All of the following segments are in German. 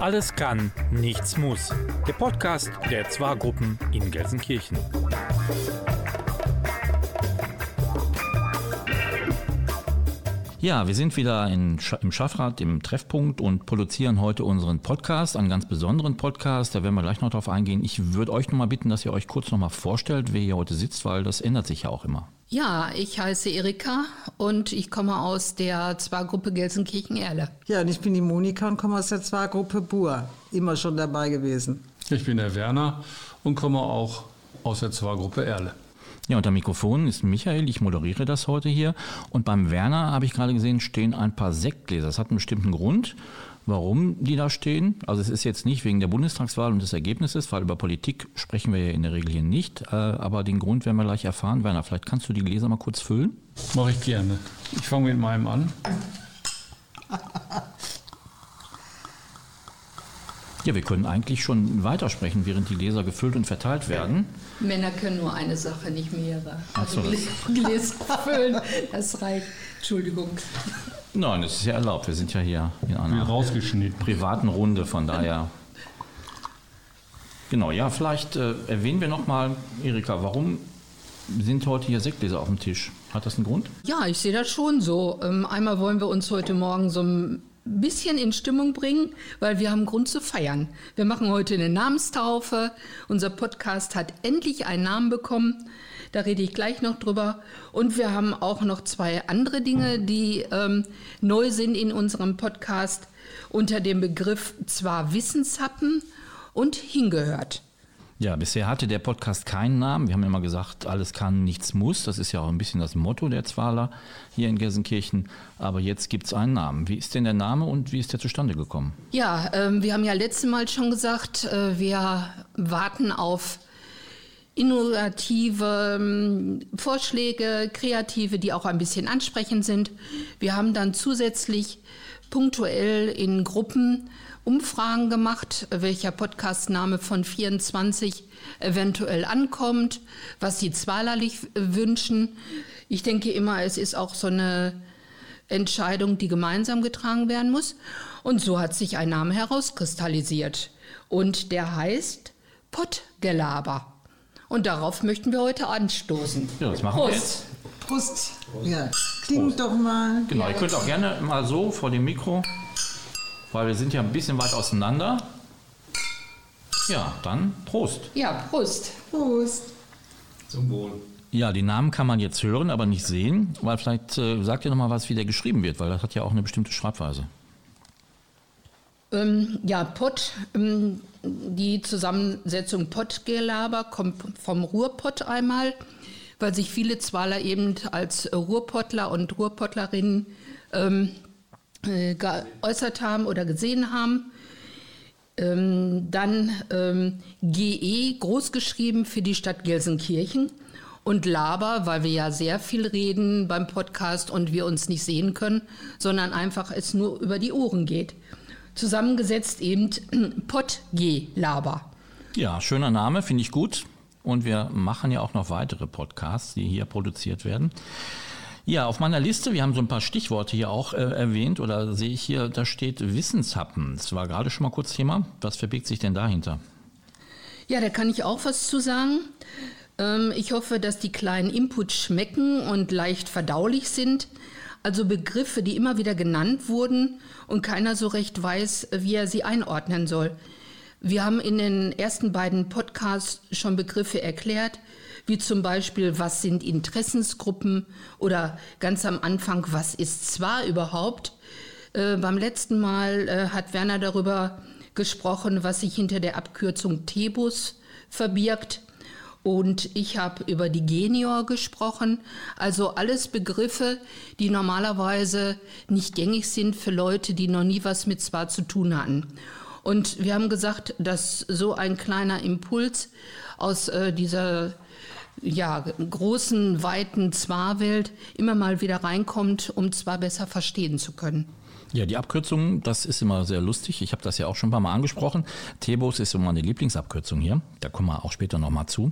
Alles kann, nichts muss. Der Podcast der Zwa-Gruppen in Gelsenkirchen. Ja, wir sind wieder in, im Schaffrat, im Treffpunkt und produzieren heute unseren Podcast, einen ganz besonderen Podcast. Da werden wir gleich noch drauf eingehen. Ich würde euch noch mal bitten, dass ihr euch kurz noch mal vorstellt, wer hier heute sitzt, weil das ändert sich ja auch immer. Ja, ich heiße Erika und ich komme aus der Zwa-Gruppe Gelsenkirchen-Erle. Ja, und ich bin die Monika und komme aus der Zwa-Gruppe Bur. Immer schon dabei gewesen. Ich bin der Werner und komme auch aus der Zwa-Gruppe Erle. Ja, unter Mikrofon ist Michael, ich moderiere das heute hier. Und beim Werner habe ich gerade gesehen, stehen ein paar Sektgläser. Das hat einen bestimmten Grund, warum die da stehen. Also es ist jetzt nicht wegen der Bundestagswahl und des Ergebnisses, weil über Politik sprechen wir ja in der Regel hier nicht. Äh, aber den Grund werden wir gleich erfahren. Werner, vielleicht kannst du die Gläser mal kurz füllen? Mache ich gerne. Ich fange mit meinem an. Ja, wir können eigentlich schon weitersprechen, während die Gläser gefüllt und verteilt werden. Männer können nur eine Sache, nicht mehrere. Also Gläser füllen, das reicht. Entschuldigung. Nein, das ist ja erlaubt. Wir sind ja hier in einer rausgeschnitten. privaten Runde, von daher. Genau, ja, vielleicht äh, erwähnen wir nochmal, Erika, warum sind heute hier Sektgläser auf dem Tisch? Hat das einen Grund? Ja, ich sehe das schon so. Ähm, einmal wollen wir uns heute Morgen so ein bisschen in Stimmung bringen, weil wir haben Grund zu feiern. Wir machen heute eine Namenstaufe. Unser Podcast hat endlich einen Namen bekommen. Da rede ich gleich noch drüber. Und wir haben auch noch zwei andere Dinge, die ähm, neu sind in unserem Podcast unter dem Begriff zwar Wissenshappen und hingehört. Ja, bisher hatte der Podcast keinen Namen. Wir haben immer gesagt, alles kann, nichts muss. Das ist ja auch ein bisschen das Motto der Zwaler hier in Gelsenkirchen. Aber jetzt gibt es einen Namen. Wie ist denn der Name und wie ist der zustande gekommen? Ja, ähm, wir haben ja letztes Mal schon gesagt, äh, wir warten auf innovative ähm, Vorschläge, kreative, die auch ein bisschen ansprechend sind. Wir haben dann zusätzlich punktuell in Gruppen Umfragen gemacht, welcher Podcastname von 24 eventuell ankommt, was die zwalerlich wünschen. Ich denke immer, es ist auch so eine Entscheidung, die gemeinsam getragen werden muss. Und so hat sich ein Name herauskristallisiert. Und der heißt Pottgelaber. Und darauf möchten wir heute anstoßen. Ja, das machen wir Prost. jetzt. Prost. Ja, klingt doch mal. Genau, ihr könnt auch gerne mal so vor dem Mikro, weil wir sind ja ein bisschen weit auseinander. Ja, dann Prost. Ja, Prost. Prost. Zum Wohl. Ja, die Namen kann man jetzt hören, aber nicht sehen, weil vielleicht äh, sagt ihr noch mal was, wie der geschrieben wird, weil das hat ja auch eine bestimmte Schreibweise. Ähm, ja, Pott, ähm, die Zusammensetzung Pottgelaber kommt vom Ruhrpott einmal, weil sich viele Zwaler eben als Ruhrpottler und Ruhrpottlerinnen ähm, äh, geäußert haben oder gesehen haben. Ähm, dann ähm, GE großgeschrieben für die Stadt Gelsenkirchen und Laber, weil wir ja sehr viel reden beim Podcast und wir uns nicht sehen können, sondern einfach es nur über die Ohren geht. Zusammengesetzt eben Pott-G-Laber. Ja, schöner Name, finde ich gut. Und wir machen ja auch noch weitere Podcasts, die hier produziert werden. Ja, auf meiner Liste, wir haben so ein paar Stichworte hier auch äh, erwähnt oder sehe ich hier, da steht Wissenshappen. Das war gerade schon mal kurz Thema. Was verbirgt sich denn dahinter? Ja, da kann ich auch was zu sagen. Ähm, ich hoffe, dass die kleinen Inputs schmecken und leicht verdaulich sind. Also Begriffe, die immer wieder genannt wurden und keiner so recht weiß, wie er sie einordnen soll. Wir haben in den ersten beiden Podcasts schon Begriffe erklärt, wie zum Beispiel, was sind Interessensgruppen oder ganz am Anfang, was ist zwar überhaupt. Äh, beim letzten Mal äh, hat Werner darüber gesprochen, was sich hinter der Abkürzung TEBUS verbirgt. Und ich habe über die Genior gesprochen, also alles Begriffe, die normalerweise nicht gängig sind für Leute, die noch nie was mit Zwar zu tun hatten. Und wir haben gesagt, dass so ein kleiner Impuls aus äh, dieser ja, großen, weiten Zwar-Welt immer mal wieder reinkommt, um Zwar besser verstehen zu können. Ja, die Abkürzung, das ist immer sehr lustig. Ich habe das ja auch schon ein paar Mal angesprochen. Tebos ist so meine Lieblingsabkürzung hier. Da kommen wir auch später nochmal zu.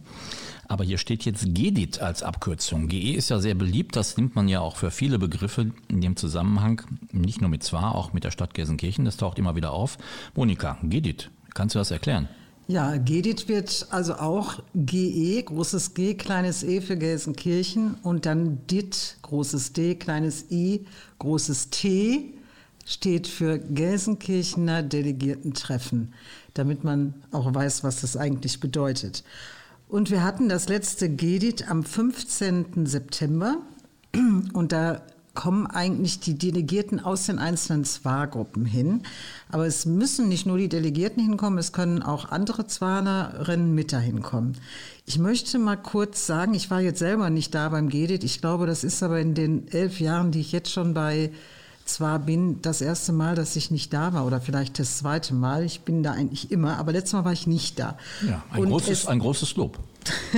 Aber hier steht jetzt GEDIT als Abkürzung. GE ist ja sehr beliebt. Das nimmt man ja auch für viele Begriffe in dem Zusammenhang. Nicht nur mit zwar, auch mit der Stadt Gelsenkirchen. Das taucht immer wieder auf. Monika, GEDIT, kannst du das erklären? Ja, GEDIT wird also auch GE, großes G, kleines E für Gelsenkirchen und dann DIT, großes D, kleines I, großes T steht für Gelsenkirchener Delegiertentreffen, damit man auch weiß, was das eigentlich bedeutet. Und wir hatten das letzte GEDIT am 15. September und da kommen eigentlich die Delegierten aus den einzelnen Zwargruppen hin. Aber es müssen nicht nur die Delegierten hinkommen, es können auch andere Zwarnerinnen mit dahin kommen. Ich möchte mal kurz sagen, ich war jetzt selber nicht da beim GEDIT. Ich glaube, das ist aber in den elf Jahren, die ich jetzt schon bei zwar bin das erste Mal, dass ich nicht da war oder vielleicht das zweite Mal. Ich bin da eigentlich immer, aber letztes Mal war ich nicht da. Ja, ein, großes, ein großes Lob.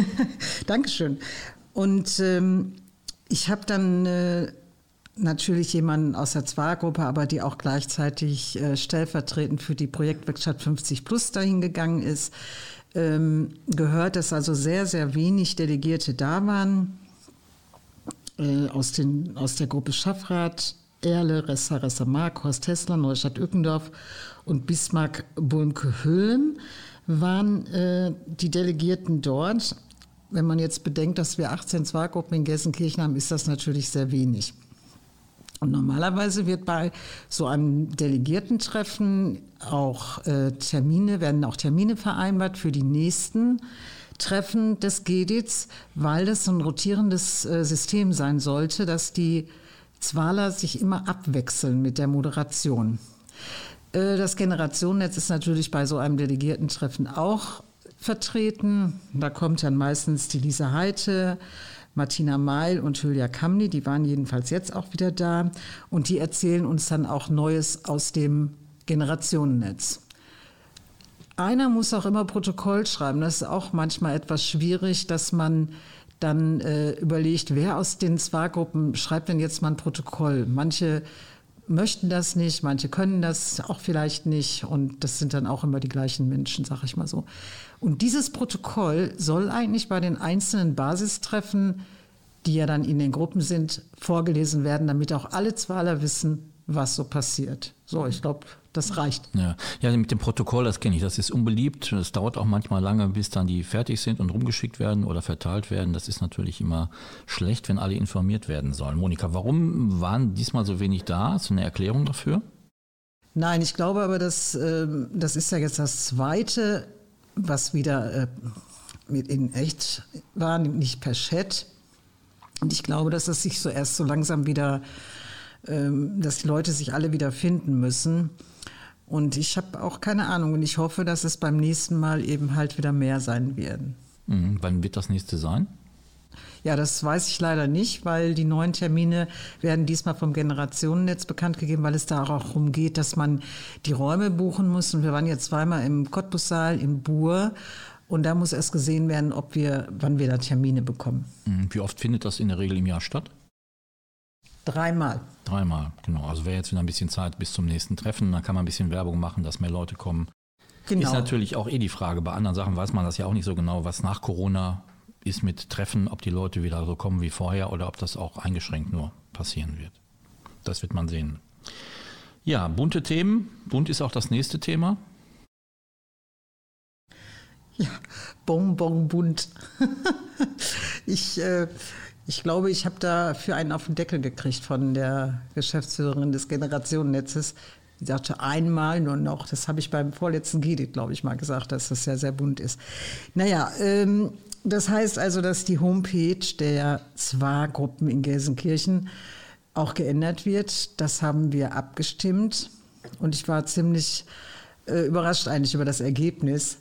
Dankeschön. Und ähm, ich habe dann äh, natürlich jemanden aus der Zwargruppe, aber die auch gleichzeitig äh, stellvertretend für die Projektwerkstatt 50 Plus dahin gegangen ist, ähm, gehört, dass also sehr, sehr wenig Delegierte da waren äh, aus, den, aus der Gruppe Schaffrat, Erle, Ressa, Ressa Mark, Horst Hessler, Neustadt Ückendorf und Bismarck Bulmke Hüllen waren äh, die Delegierten dort. Wenn man jetzt bedenkt, dass wir 18 Zwargruppen in Gelsenkirchen haben, ist das natürlich sehr wenig. Und normalerweise wird bei so einem Delegiertentreffen auch äh, Termine, werden auch Termine vereinbart für die nächsten Treffen des GEDITs, weil das so ein rotierendes äh, System sein sollte, dass die Zwaler sich immer abwechseln mit der Moderation. Äh, das Generationennetz ist natürlich bei so einem Delegiertentreffen auch vertreten. Da kommt dann meistens die Lisa Heite, Martina Meil und Julia Kamni, die waren jedenfalls jetzt auch wieder da und die erzählen uns dann auch Neues aus dem Generationennetz. Einer muss auch immer Protokoll schreiben. Das ist auch manchmal etwas schwierig, dass man dann äh, überlegt, wer aus den Zwargruppen schreibt denn jetzt mal ein Protokoll. Manche möchten das nicht, manche können das auch vielleicht nicht und das sind dann auch immer die gleichen Menschen, sag ich mal so. Und dieses Protokoll soll eigentlich bei den einzelnen Basistreffen, die ja dann in den Gruppen sind, vorgelesen werden, damit auch alle Zwaler wissen, was so passiert. So, ich glaube, das reicht. Ja. ja, mit dem Protokoll, das kenne ich, das ist unbeliebt. Es dauert auch manchmal lange, bis dann die fertig sind und rumgeschickt werden oder verteilt werden. Das ist natürlich immer schlecht, wenn alle informiert werden sollen. Monika, warum waren diesmal so wenig da? Hast du eine Erklärung dafür? Nein, ich glaube aber, dass, äh, das ist ja jetzt das zweite, was wieder äh, mit in echt war, nicht per Chat. Und ich glaube, dass das sich so erst so langsam wieder, äh, dass die Leute sich alle wieder finden müssen. Und ich habe auch keine Ahnung und ich hoffe, dass es beim nächsten Mal eben halt wieder mehr sein werden. Mhm. Wann wird das nächste sein? Ja, das weiß ich leider nicht, weil die neuen Termine werden diesmal vom Generationennetz bekannt gegeben, weil es da auch darum geht, dass man die Räume buchen muss. Und wir waren jetzt zweimal im Cottbussaal, im Bur. Und da muss erst gesehen werden, ob wir, wann wir da Termine bekommen. Mhm. Wie oft findet das in der Regel im Jahr statt? Dreimal. Dreimal, genau. Also wäre jetzt wieder ein bisschen Zeit bis zum nächsten Treffen. Dann kann man ein bisschen Werbung machen, dass mehr Leute kommen. Genau. Ist natürlich auch eh die Frage. Bei anderen Sachen weiß man das ja auch nicht so genau, was nach Corona ist mit Treffen, ob die Leute wieder so kommen wie vorher oder ob das auch eingeschränkt nur passieren wird. Das wird man sehen. Ja, bunte Themen. Bunt ist auch das nächste Thema. Ja, Bonbon bunt. ich äh, ich glaube, ich habe da für einen auf den Deckel gekriegt von der Geschäftsführerin des Generationennetzes. Die sagte einmal nur noch, das habe ich beim vorletzten Gidit, glaube ich, mal gesagt, dass das ja sehr bunt ist. Naja, ähm, das heißt also, dass die Homepage der ZWA-Gruppen in Gelsenkirchen auch geändert wird. Das haben wir abgestimmt und ich war ziemlich äh, überrascht eigentlich über das Ergebnis.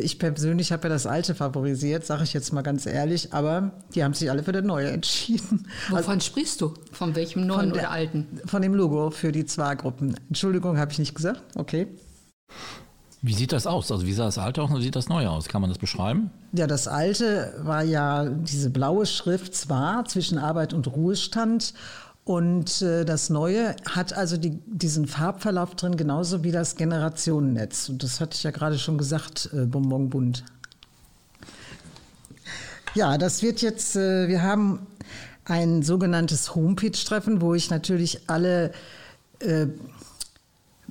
Ich persönlich habe ja das alte favorisiert, sage ich jetzt mal ganz ehrlich, aber die haben sich alle für das neue entschieden. Wovon also, sprichst du? Von welchem neuen der, oder alten? Von dem Logo für die Zwar-Gruppen. Entschuldigung, habe ich nicht gesagt. Okay. Wie sieht das aus? Also wie sah das alte aus und wie sieht das neue aus? Kann man das beschreiben? Ja, das alte war ja diese blaue Schrift zwar zwischen Arbeit und Ruhestand Und äh, das Neue hat also die, diesen Farbverlauf drin, genauso wie das Generationennetz. Und das hatte ich ja gerade schon gesagt, äh, Bonbonbund. Ja, das wird jetzt, äh, wir haben ein sogenanntes Homepage-Treffen, wo ich natürlich alle äh,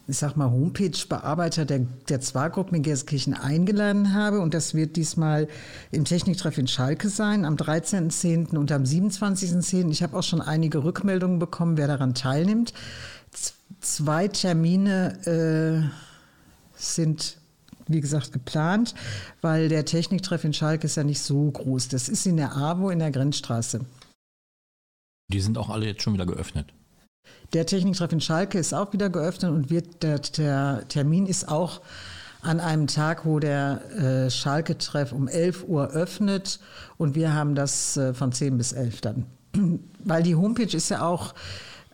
ich sag mal, Homepage-Bearbeiter der, der Zwargruppen in Gelsenkirchen eingeladen habe. Und das wird diesmal im Techniktreff in Schalke sein, am 13.10. und am 27.10. Ich habe auch schon einige Rückmeldungen bekommen, wer daran teilnimmt. Z zwei Termine äh, sind wie gesagt, geplant, weil der Techniktreff in Schalke ist ja nicht so groß. Das ist in der AWO in der Grenzstraße. Die sind auch alle jetzt schon wieder geöffnet. Der Techniktreff in Schalke ist auch wieder geöffnet und wird, der, der Termin ist auch an einem Tag, wo der äh, Schalke-Treff um 11 Uhr öffnet und wir haben das äh, von 10 bis 11 dann. Weil die Homepage ist ja auch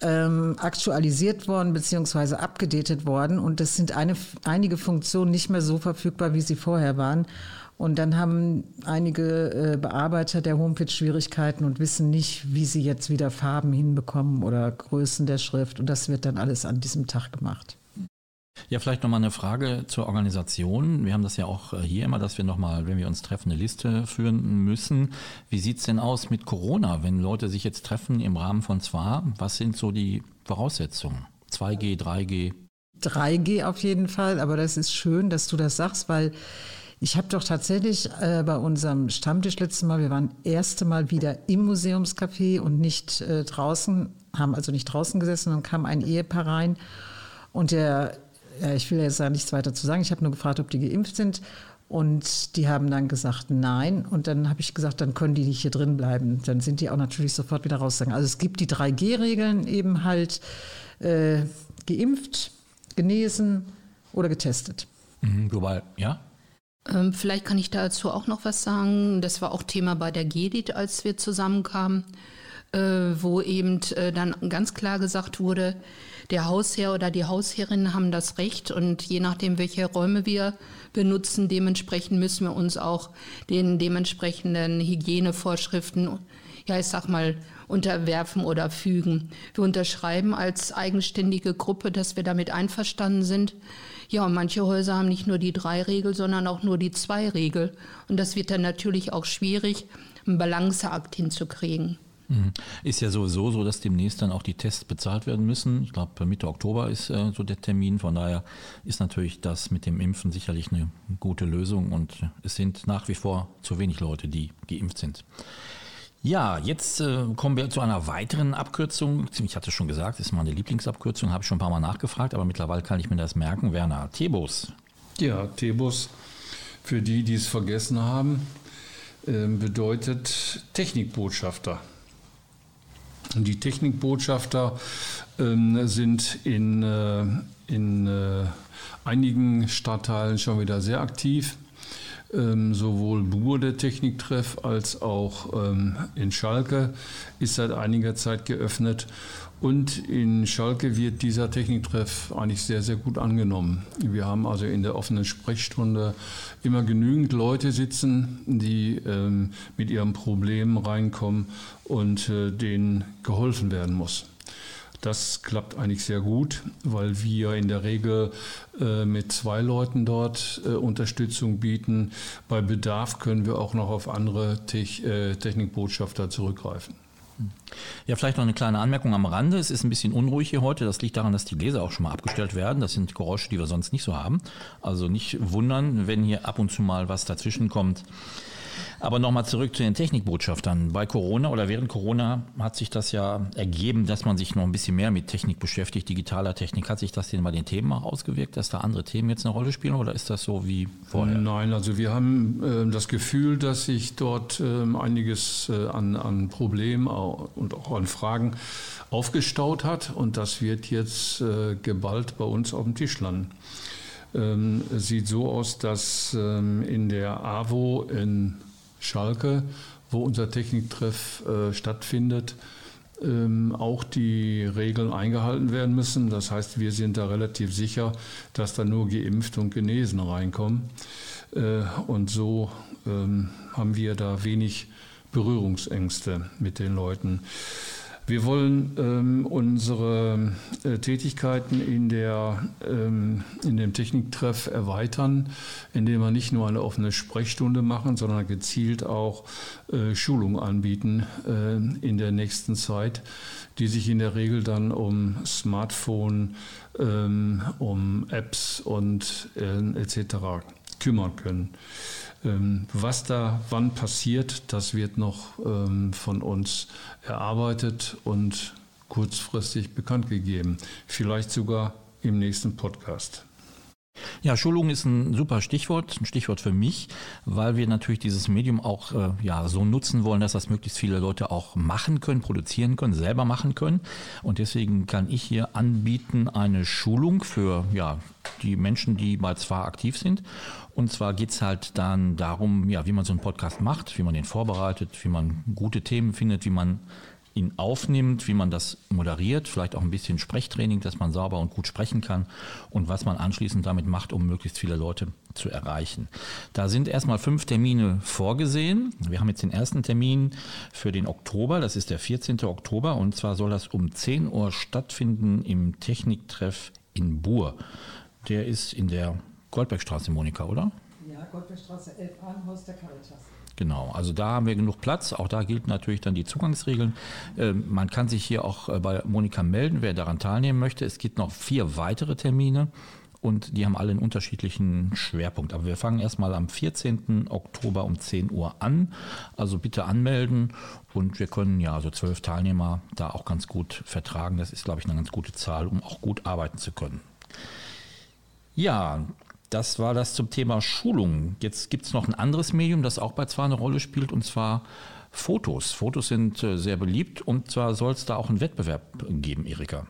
ähm, aktualisiert worden bzw. abgedatet worden und es sind eine, einige Funktionen nicht mehr so verfügbar, wie sie vorher waren. Und dann haben einige äh, Bearbeiter der Homepage Schwierigkeiten und wissen nicht, wie sie jetzt wieder Farben hinbekommen oder Größen der Schrift. Und das wird dann alles an diesem Tag gemacht. Ja, vielleicht nochmal eine Frage zur Organisation. Wir haben das ja auch äh, hier immer, dass wir nochmal, wenn wir uns treffen, eine Liste führen müssen. Wie sieht es denn aus mit Corona, wenn Leute sich jetzt treffen im Rahmen von ZWA? Was sind so die Voraussetzungen? 2G, 3G? 3G auf jeden Fall, aber das ist schön, dass du das sagst, weil ich habe doch tatsächlich äh, bei unserem Stammtisch letztes Mal, wir waren erste Mal wieder im Museumscafé und nicht äh, draußen, haben also nicht draußen gesessen und kam ein Ehepaar rein und der, ja, ich will jetzt da nichts weiter zu sagen, ich habe nur gefragt, ob die geimpft sind und die haben dann gesagt, nein. Und dann habe ich gesagt, dann können die nicht hier drin bleiben. Dann sind die auch natürlich sofort wieder rausgegangen. Also es gibt die 3G-Regeln eben halt äh, geimpft, genesen oder getestet. Mhm, global, ja? Ähm, vielleicht kann ich dazu auch noch was sagen. Das war auch Thema bei der GEDIT, als wir zusammenkamen, äh, wo eben äh, dann ganz klar gesagt wurde, der Hausherr oder die Hausherrin haben das Recht und je nachdem, welche Räume wir benutzen, dementsprechend müssen wir uns auch den dementsprechenden Hygienevorschriften, ja, ich sag mal, unterwerfen oder fügen. Wir unterschreiben als eigenständige Gruppe, dass wir damit einverstanden sind. Ja, und manche Häuser haben nicht nur die Drei-Regel, sondern auch nur die Zwei-Regel. Und das wird dann natürlich auch schwierig, einen Balanceakt hinzukriegen. Mhm. Ist ja sowieso so, dass demnächst dann auch die Tests bezahlt werden müssen. Ich glaube, Mitte Oktober ist äh, so der Termin. Von daher ist natürlich das mit dem Impfen sicherlich eine gute Lösung. Und es sind nach wie vor zu wenig Leute, die geimpft sind. Ja, jetzt äh, kommen wir zu einer weiteren Abkürzung. Ich hatte schon gesagt, das ist meine Lieblingsabkürzung, habe ich schon ein paar Mal nachgefragt, aber mittlerweile kann ich mir das merken. Werner, Tebus. Ja, Tebus, für die, die es vergessen haben, äh, bedeutet Technikbotschafter. Und die Technikbotschafter äh, sind in, äh, in äh, einigen Stadtteilen schon wieder sehr aktiv. Ähm, sowohl Bur der Techniktreff als auch ähm, in Schalke ist seit einiger Zeit geöffnet. Und in Schalke wird dieser Techniktreff eigentlich sehr, sehr gut angenommen. Wir haben also in der offenen Sprechstunde immer genügend Leute sitzen, die ähm, mit ihrem Problem reinkommen und äh, denen geholfen werden muss. Das klappt eigentlich sehr gut, weil wir in der Regel äh, mit zwei Leuten dort äh, Unterstützung bieten. Bei Bedarf können wir auch noch auf andere Te äh, Technikbotschafter zurückgreifen. Ja, vielleicht noch eine kleine Anmerkung am Rande. Es ist ein bisschen unruhig hier heute. Das liegt daran, dass die Gläser auch schon mal abgestellt werden. Das sind Geräusche, die wir sonst nicht so haben. Also nicht wundern, wenn hier ab und zu mal was dazwischen kommt. Aber nochmal zurück zu den Technikbotschaftern. Bei Corona oder während Corona hat sich das ja ergeben, dass man sich noch ein bisschen mehr mit Technik beschäftigt, digitaler Technik. Hat sich das denn bei den Themen auch ausgewirkt, dass da andere Themen jetzt eine Rolle spielen oder ist das so wie vorher? Nein, also wir haben äh, das Gefühl, dass sich dort äh, einiges äh, an, an Problemen und auch an Fragen aufgestaut hat und das wird jetzt äh, geballt bei uns auf dem Tisch landen. Ähm, sieht so aus, dass ähm, in der AWO in Schalke, wo unser Techniktreff äh, stattfindet, ähm, auch die Regeln eingehalten werden müssen. Das heißt, wir sind da relativ sicher, dass da nur geimpft und genesen reinkommen. Äh, und so ähm, haben wir da wenig Berührungsängste mit den Leuten. Wir wollen ähm, unsere äh, Tätigkeiten in, der, ähm, in dem Techniktreff erweitern, indem wir nicht nur eine offene Sprechstunde machen, sondern gezielt auch äh, Schulungen anbieten äh, in der nächsten Zeit, die sich in der Regel dann um Smartphone, ähm, um Apps und äh, etc. kümmern können. Ähm, was da wann passiert, das wird noch ähm, von uns erarbeitet und kurzfristig bekannt gegeben. Vielleicht sogar im nächsten Podcast. Ja, Schulung ist ein super Stichwort, ein Stichwort für mich, weil wir natürlich dieses Medium auch äh, ja, so nutzen wollen, dass das möglichst viele Leute auch machen können, produzieren können, selber machen können. Und deswegen kann ich hier anbieten eine Schulung für ja, die Menschen, die bei zwar aktiv sind. Und zwar geht es halt dann darum, ja, wie man so einen Podcast macht, wie man den vorbereitet, wie man gute Themen findet, wie man ihn aufnimmt, wie man das moderiert, vielleicht auch ein bisschen Sprechtraining, dass man sauber und gut sprechen kann und was man anschließend damit macht, um möglichst viele Leute zu erreichen. Da sind erstmal fünf Termine vorgesehen. Wir haben jetzt den ersten Termin für den Oktober, das ist der 14. Oktober und zwar soll das um 10 Uhr stattfinden im Techniktreff in Buhr. Der ist in der Goldbergstraße, Monika, oder? Ja, Goldbergstraße 11 Haus der Caritas. Genau, also da haben wir genug Platz. Auch da gilt natürlich dann die Zugangsregeln. Ähm, man kann sich hier auch äh, bei Monika melden, wer daran teilnehmen möchte. Es gibt noch vier weitere Termine und die haben alle einen unterschiedlichen Schwerpunkt. Aber wir fangen erstmal am 14. Oktober um 10 Uhr an. Also bitte anmelden und wir können ja so zwölf Teilnehmer da auch ganz gut vertragen. Das ist, glaube ich, eine ganz gute Zahl, um auch gut arbeiten zu können. Ja, das war das zum Thema Schulung. Jetzt gibt es noch ein anderes Medium, das auch bei zwar eine Rolle spielt, und zwar Fotos. Fotos sind äh, sehr beliebt und zwar soll es da auch einen Wettbewerb geben, Erika.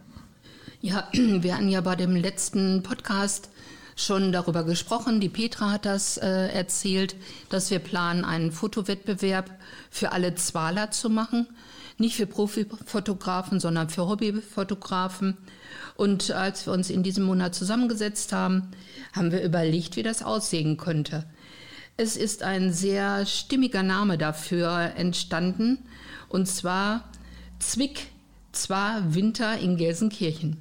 Ja, wir hatten ja bei dem letzten Podcast schon darüber gesprochen. Die Petra hat das äh, erzählt, dass wir planen, einen Fotowettbewerb für alle Zwaler zu machen. Nicht für Profifotografen, sondern für Hobbyfotografen. Und als wir uns in diesem Monat zusammengesetzt haben, haben wir überlegt, wie das aussehen könnte. Es ist ein sehr stimmiger Name dafür entstanden, und zwar Zwick, zwar Winter in Gelsenkirchen.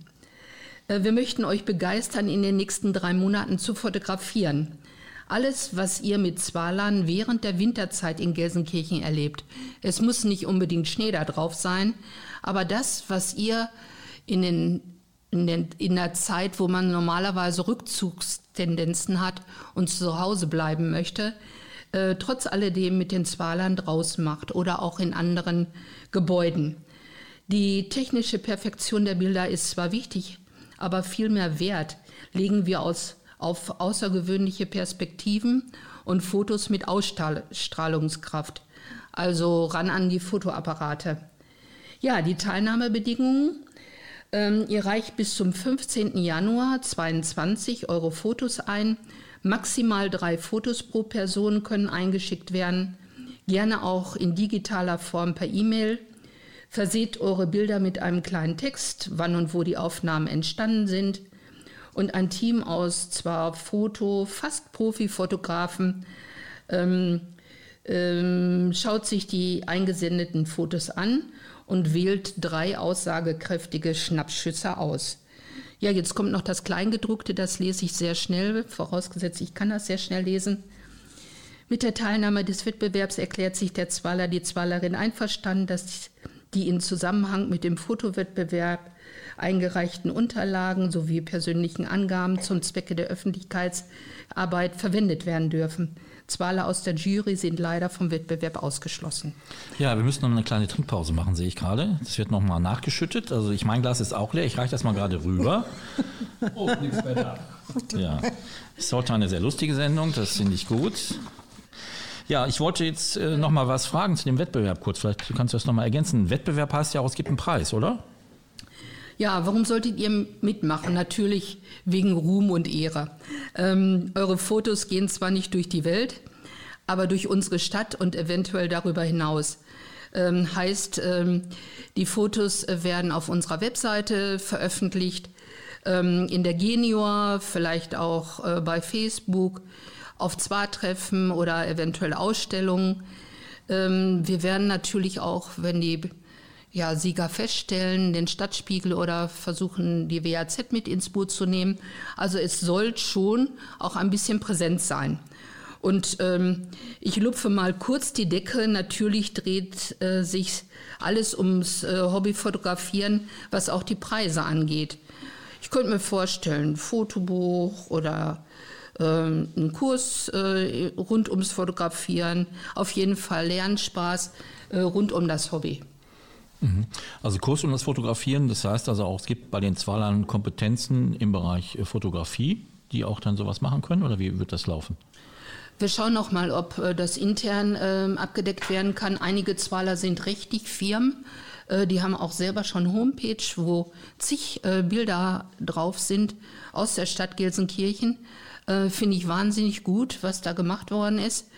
Äh, wir möchten euch begeistern, in den nächsten drei Monaten zu fotografieren. Alles, was ihr mit Zwalan während der Winterzeit in Gelsenkirchen erlebt. Es muss nicht unbedingt Schnee da drauf sein, aber das, was ihr in den in, den, in der Zeit, wo man normalerweise Rückzugstendenzen hat und zu Hause bleiben möchte, äh, trotz alledem mit den Zwalern draußen macht oder auch in anderen Gebäuden. Die technische Perfektion der Bilder ist zwar wichtig, aber viel mehr Wert legen wir aus, auf außergewöhnliche Perspektiven und Fotos mit Ausstrahlungskraft. Also ran an die Fotoapparate. Ja, die Teilnahmebedingungen ähm, ihr reicht bis zum 15. Januar 22 eure Fotos ein. Maximal drei Fotos pro Person können eingeschickt werden. Gerne auch in digitaler Form per E-Mail. Verseht eure Bilder mit einem kleinen Text, wann und wo die Aufnahmen entstanden sind. Und ein Team aus zwar Foto, fast Profi-Fotografen ähm, ähm, schaut sich die eingesendeten Fotos an und wählt drei aussagekräftige Schnappschüsse aus. Ja, jetzt kommt noch das Kleingedruckte, das lese ich sehr schnell, vorausgesetzt, ich kann das sehr schnell lesen. Mit der Teilnahme des Wettbewerbs erklärt sich der Zwaller, die Zwallerin einverstanden, dass die in Zusammenhang mit dem Fotowettbewerb eingereichten Unterlagen sowie persönlichen Angaben zum Zwecke der Öffentlichkeitsarbeit verwendet werden dürfen. Zwaler aus der Jury sind leider vom Wettbewerb ausgeschlossen. Ja, wir müssen noch eine kleine Trinkpause machen, sehe ich gerade. Das wird nochmal nachgeschüttet. Also ich, mein Glas ist auch leer. Ich reiche das mal gerade rüber. oh, nichts mehr da. Ja, es sollte eine sehr lustige Sendung. Das finde ich gut. Ja, ich wollte jetzt äh, noch mal was fragen zu dem Wettbewerb kurz. Vielleicht kannst du das noch mal ergänzen. Wettbewerb heißt ja auch, es gibt einen Preis, oder? Ja, warum solltet ihr mitmachen? Natürlich wegen Ruhm und Ehre. Ähm, eure Fotos gehen zwar nicht durch die Welt, aber durch unsere Stadt und eventuell darüber hinaus. Ähm, heißt, ähm, die Fotos werden auf unserer Webseite veröffentlicht, ähm, in der Genior, vielleicht auch äh, bei Facebook, auf Zwar-Treffen oder eventuell Ausstellungen. Ähm, wir werden natürlich auch, wenn die ja, Sieger feststellen, den Stadtspiegel oder versuchen, die WAZ mit ins Boot zu nehmen. Also es soll schon auch ein bisschen präsent sein. Und ähm, ich lupfe mal kurz die Decke. Natürlich dreht äh, sich alles ums äh, Hobbyfotografieren, was auch die Preise angeht. Ich könnte mir vorstellen, Fotobuch oder einen Kurs äh, rund ums Fotografieren, auf jeden Fall Lernspaß äh, rund um das Hobby. Mhm. Also Kurs um das Fotografieren, das heißt also auch, es gibt bei den Zwalern Kompetenzen im Bereich äh, Fotografie, die auch dann sowas machen können oder wie wird das laufen? Wir schauen noch mal, ob das intern äh, abgedeckt werden kann. Einige Zwaler sind richtig Firmen. Äh, die haben auch selber schon Homepage, wo zig äh, Bilder drauf sind aus der Stadt Gelsenkirchen. Äh, finde ich wahnsinnig gut, was da gemacht worden ist.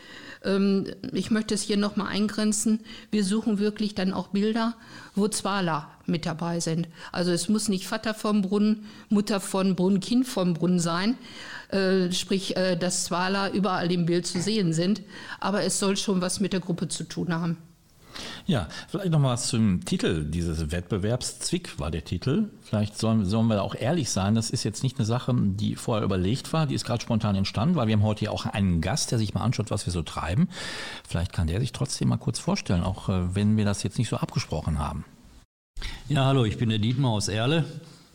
Ähm, ich möchte es hier nochmal eingrenzen. Wir suchen wirklich dann auch Bilder, wo Zwaler mit dabei sind. Also es muss nicht Vater vom Brunnen, Mutter von Brunnen, Kind vom Brunnen sein. Äh, sprich, äh, dass Zwaler überall im Bild zu sehen sind. Aber es soll schon was mit der Gruppe zu tun haben. Ja, vielleicht noch mal was zum Titel dieses Wettbewerbs. Zwick war der Titel. Vielleicht sollen, sollen wir auch ehrlich sein, das ist jetzt nicht eine Sache, die vorher überlegt war, die ist gerade spontan entstanden, weil wir haben heute hier auch einen Gast, der sich mal anschaut, was wir so treiben. Vielleicht kann der sich trotzdem mal kurz vorstellen, auch äh, wenn wir das jetzt nicht so abgesprochen haben. Ja, hallo, ich bin der Dietmar aus Erle.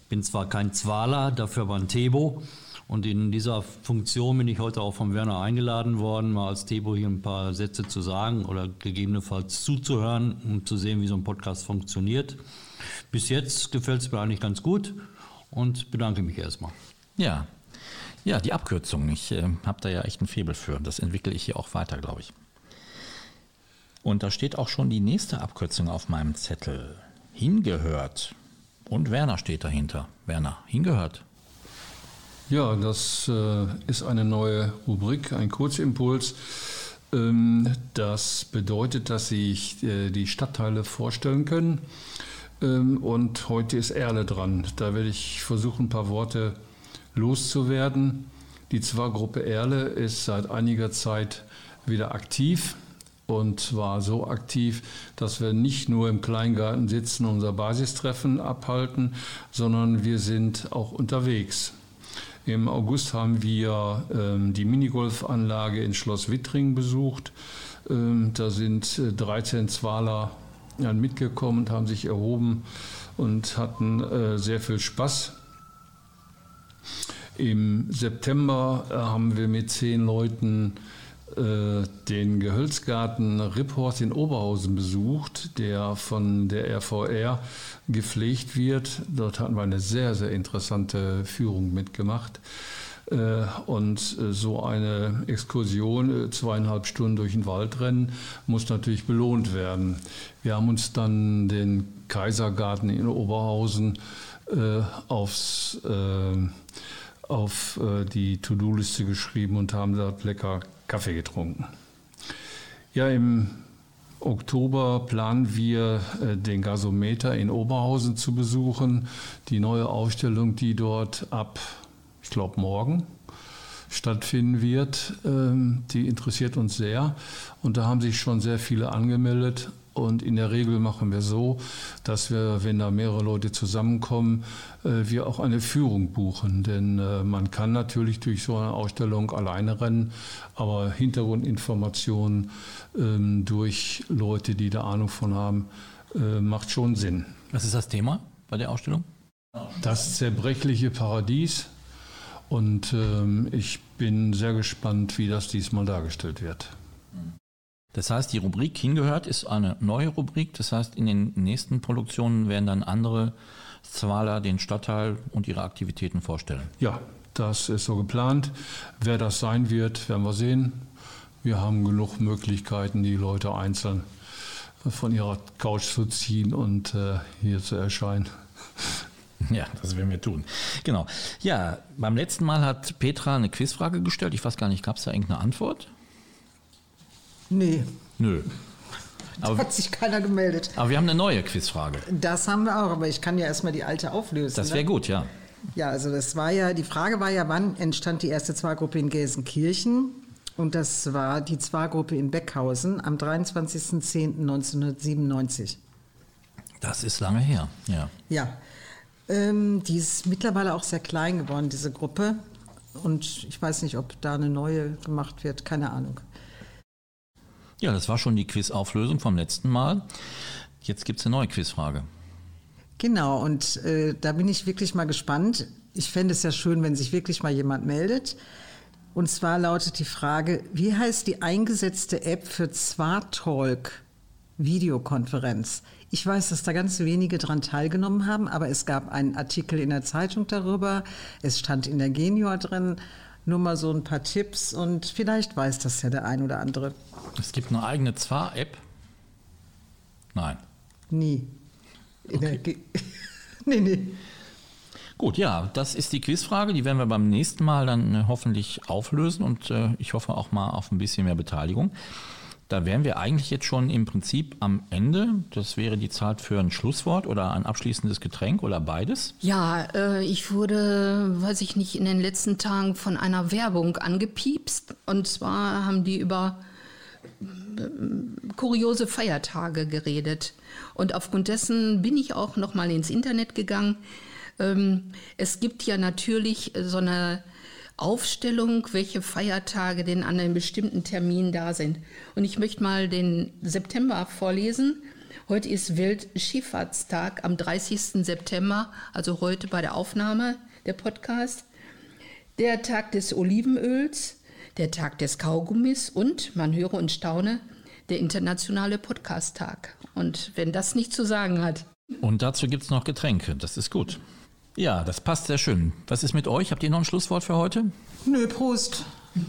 Bin zwar kein Zwaler, dafür aber ein Tebo. Und in dieser Funktion bin ich heute auch von Werner eingeladen worden, mal als Tebo hier ein paar Sätze zu sagen oder gegebenenfalls zuzuhören, um zu sehen, wie so ein Podcast funktioniert. Bis jetzt gefällt es mir eigentlich ganz gut und bedanke mich erstmal. Ja, ja, die Abkürzung. Ich äh, habe da ja echt ein Febel für. Das entwickle ich hier auch weiter, glaube ich. Und da steht auch schon die nächste Abkürzung auf meinem Zettel. Hingehört. Und Werner steht dahinter. Werner, hingehört. Ja, das äh, ist eine neue Rubrik, ein Kurzimpuls. Ähm, das bedeutet, dass sich äh, die Stadtteile vorstellen können. Ähm, und heute ist Erle dran. Da werde ich versuchen, ein paar Worte loszuwerden. Die Zwargruppe Erle ist seit einiger Zeit wieder aktiv und zwar so aktiv, dass wir nicht nur im Kleingarten sitzen und unser Basistreffen abhalten, sondern wir sind auch unterwegs. Im August haben wir ähm, die Minigolfanlage in Schloss Wittring besucht. Ähm, da sind 13 äh, Zwaler mitgekommen und haben sich erhoben und hatten äh, sehr viel Spaß. Im September äh, haben wir mit zehn Leuten den Gehölzgarten Ripphorst in Oberhausen besucht, der von der RVR gepflegt wird. Dort hatten wir eine sehr, sehr interessante Führung mitgemacht. Äh, und äh, so eine Exkursion, zweieinhalb Stunden durch den Wald rennen, muss natürlich belohnt werden. Wir haben uns dann den Kaisergarten in Oberhausen aufs auf die To-Do-Liste geschrieben und haben dort lecker Kaffee getrunken. Ja, im Oktober planen wir äh, den Gasometer in Oberhausen zu besuchen. Die neue Ausstellung, die dort ab, ich glaube, morgen stattfinden wird, ähm, die interessiert uns sehr. Und da haben sich schon sehr viele angemeldet. Und in der Regel machen wir so, dass wir, wenn da mehrere Leute zusammenkommen, äh, wir auch eine Führung buchen. Denn äh, man kann natürlich durch so eine Ausstellung alleine rennen, aber Hintergrundinformationen ähm, durch Leute, die da Ahnung von haben, äh, macht schon Sinn. Was ist das Thema bei der Ausstellung? Das zerbrechliche Paradies. Und ähm, ich bin sehr gespannt, wie das diesmal dargestellt wird. Das heißt, die Rubrik hingehört ist eine neue Rubrik. Das heißt, in den nächsten Produktionen werden dann andere Zwaler den Stadtteil und ihre Aktivitäten vorstellen. Ja, das ist so geplant. Wer das sein wird, werden wir sehen. Wir haben genug Möglichkeiten, die Leute einzeln von ihrer Couch zu ziehen und äh, hier zu erscheinen. Ja, das werden wir tun. Genau. Ja, beim letzten Mal hat Petra eine Quizfrage gestellt. Ich weiß gar nicht, gab es da irgendeine Antwort? Nee. Nö. Da aber, hat sich keiner gemeldet. Aber wir haben eine neue Quizfrage. Das haben wir auch, aber ich kann ja erstmal die alte auflösen. Das wäre ne? gut, ja. Ja, also das war ja, die Frage war ja, wann entstand die erste Zwargruppe in Gelsenkirchen? Und das war die Zwargruppe in Beckhausen am 23.10.1997. Das ist lange her, ja. Ja. Ähm, die ist mittlerweile auch sehr klein geworden, diese Gruppe. Und ich weiß nicht, ob da eine neue gemacht wird, keine Ahnung. Ja, das war schon die Quizauflösung vom letzten Mal. Jetzt gibt es eine neue Quizfrage. Genau, und äh, da bin ich wirklich mal gespannt. Ich fände es ja schön, wenn sich wirklich mal jemand meldet. Und zwar lautet die Frage, wie heißt die eingesetzte App für Zwartalk Videokonferenz? Ich weiß, dass da ganz wenige dran teilgenommen haben, aber es gab einen Artikel in der Zeitung darüber. Es stand in der Genior drin. Nur mal so ein paar Tipps und vielleicht weiß das ja der ein oder andere. Es gibt eine eigene Zwar-App? Nein. Nie. Okay. nee, nee. Gut, ja, das ist die Quizfrage. Die werden wir beim nächsten Mal dann äh, hoffentlich auflösen und äh, ich hoffe auch mal auf ein bisschen mehr Beteiligung. Da wären wir eigentlich jetzt schon im Prinzip am Ende. Das wäre die Zeit für ein Schlusswort oder ein abschließendes Getränk oder beides. Ja, äh, ich wurde, weiß ich nicht, in den letzten Tagen von einer Werbung angepiepst. Und zwar haben die über äh, kuriose Feiertage geredet. Und aufgrund dessen bin ich auch noch mal ins Internet gegangen. Ähm, es gibt ja natürlich so eine Aufstellung, welche Feiertage denn an einem bestimmten Termin da sind. Und ich möchte mal den September vorlesen. Heute ist Weltschifffahrtstag am 30. September, also heute bei der Aufnahme der Podcast. Der Tag des Olivenöls, der Tag des Kaugummis und, man höre und staune, der internationale Podcast-Tag. Und wenn das nicht zu sagen hat. Und dazu gibt es noch Getränke, das ist gut. Ja, das passt sehr schön. Was ist mit euch? Habt ihr noch ein Schlusswort für heute? Nö, Prost.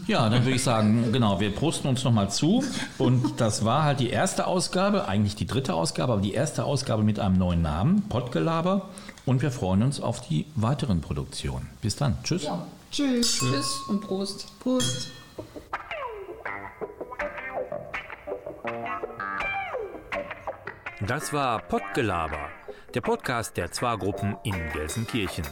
Ja, dann würde ich sagen, genau, wir prosten uns nochmal zu. Und das war halt die erste Ausgabe, eigentlich die dritte Ausgabe, aber die erste Ausgabe mit einem neuen Namen, Pottgelaber. Und wir freuen uns auf die weiteren Produktionen. Bis dann. Tschüss. Ja. Tschüss. Tschüss und Prost. Prost. Das war Pottgelaber der Podcast der Zwargruppen in Gelsenkirchen.